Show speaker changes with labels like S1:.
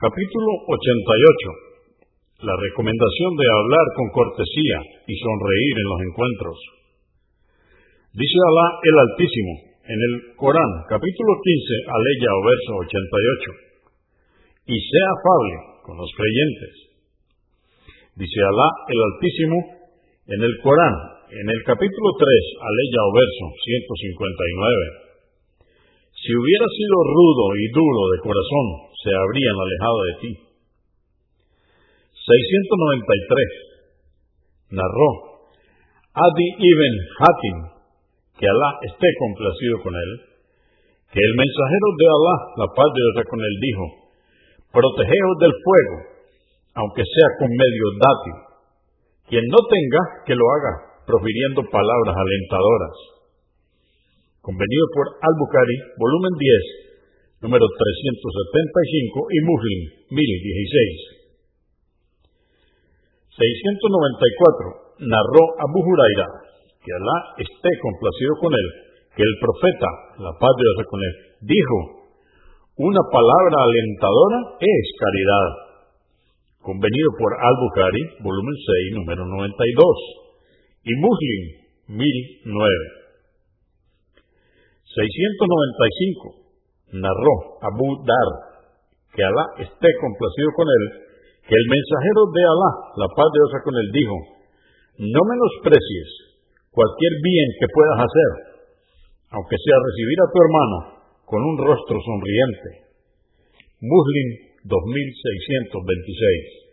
S1: Capítulo 88. La recomendación de hablar con cortesía y sonreír en los encuentros. Dice Alá el Altísimo en el Corán, capítulo 15, aleya o verso 88. Y sea afable con los creyentes. Dice Alá el Altísimo en el Corán, en el capítulo 3, aleya o verso 159. Si hubiera sido rudo y duro de corazón, se habrían alejado de ti. 693. Narró Adi ibn Hatim, que Alá esté complacido con él, que el mensajero de Alá, la paz de Dios con él, dijo, protegeos del fuego, aunque sea con medio dátil. Quien no tenga, que lo haga, profiriendo palabras alentadoras convenido por Al-Bukhari, volumen 10, número 375 y Muslim, 1016. 694. Narró Abu Huraira, que Alá esté complacido con él, que el profeta, la paz de Dios con él, dijo, una palabra alentadora es caridad. Convenido por Al-Bukhari, volumen 6, número 92. Y Muslim, 1009. 695 narró Abu Dar, que Alá esté complacido con él, que el mensajero de Alá, la paz de Dios con él, dijo, no menosprecies cualquier bien que puedas hacer, aunque sea recibir a tu hermano con un rostro sonriente. Muslim 2626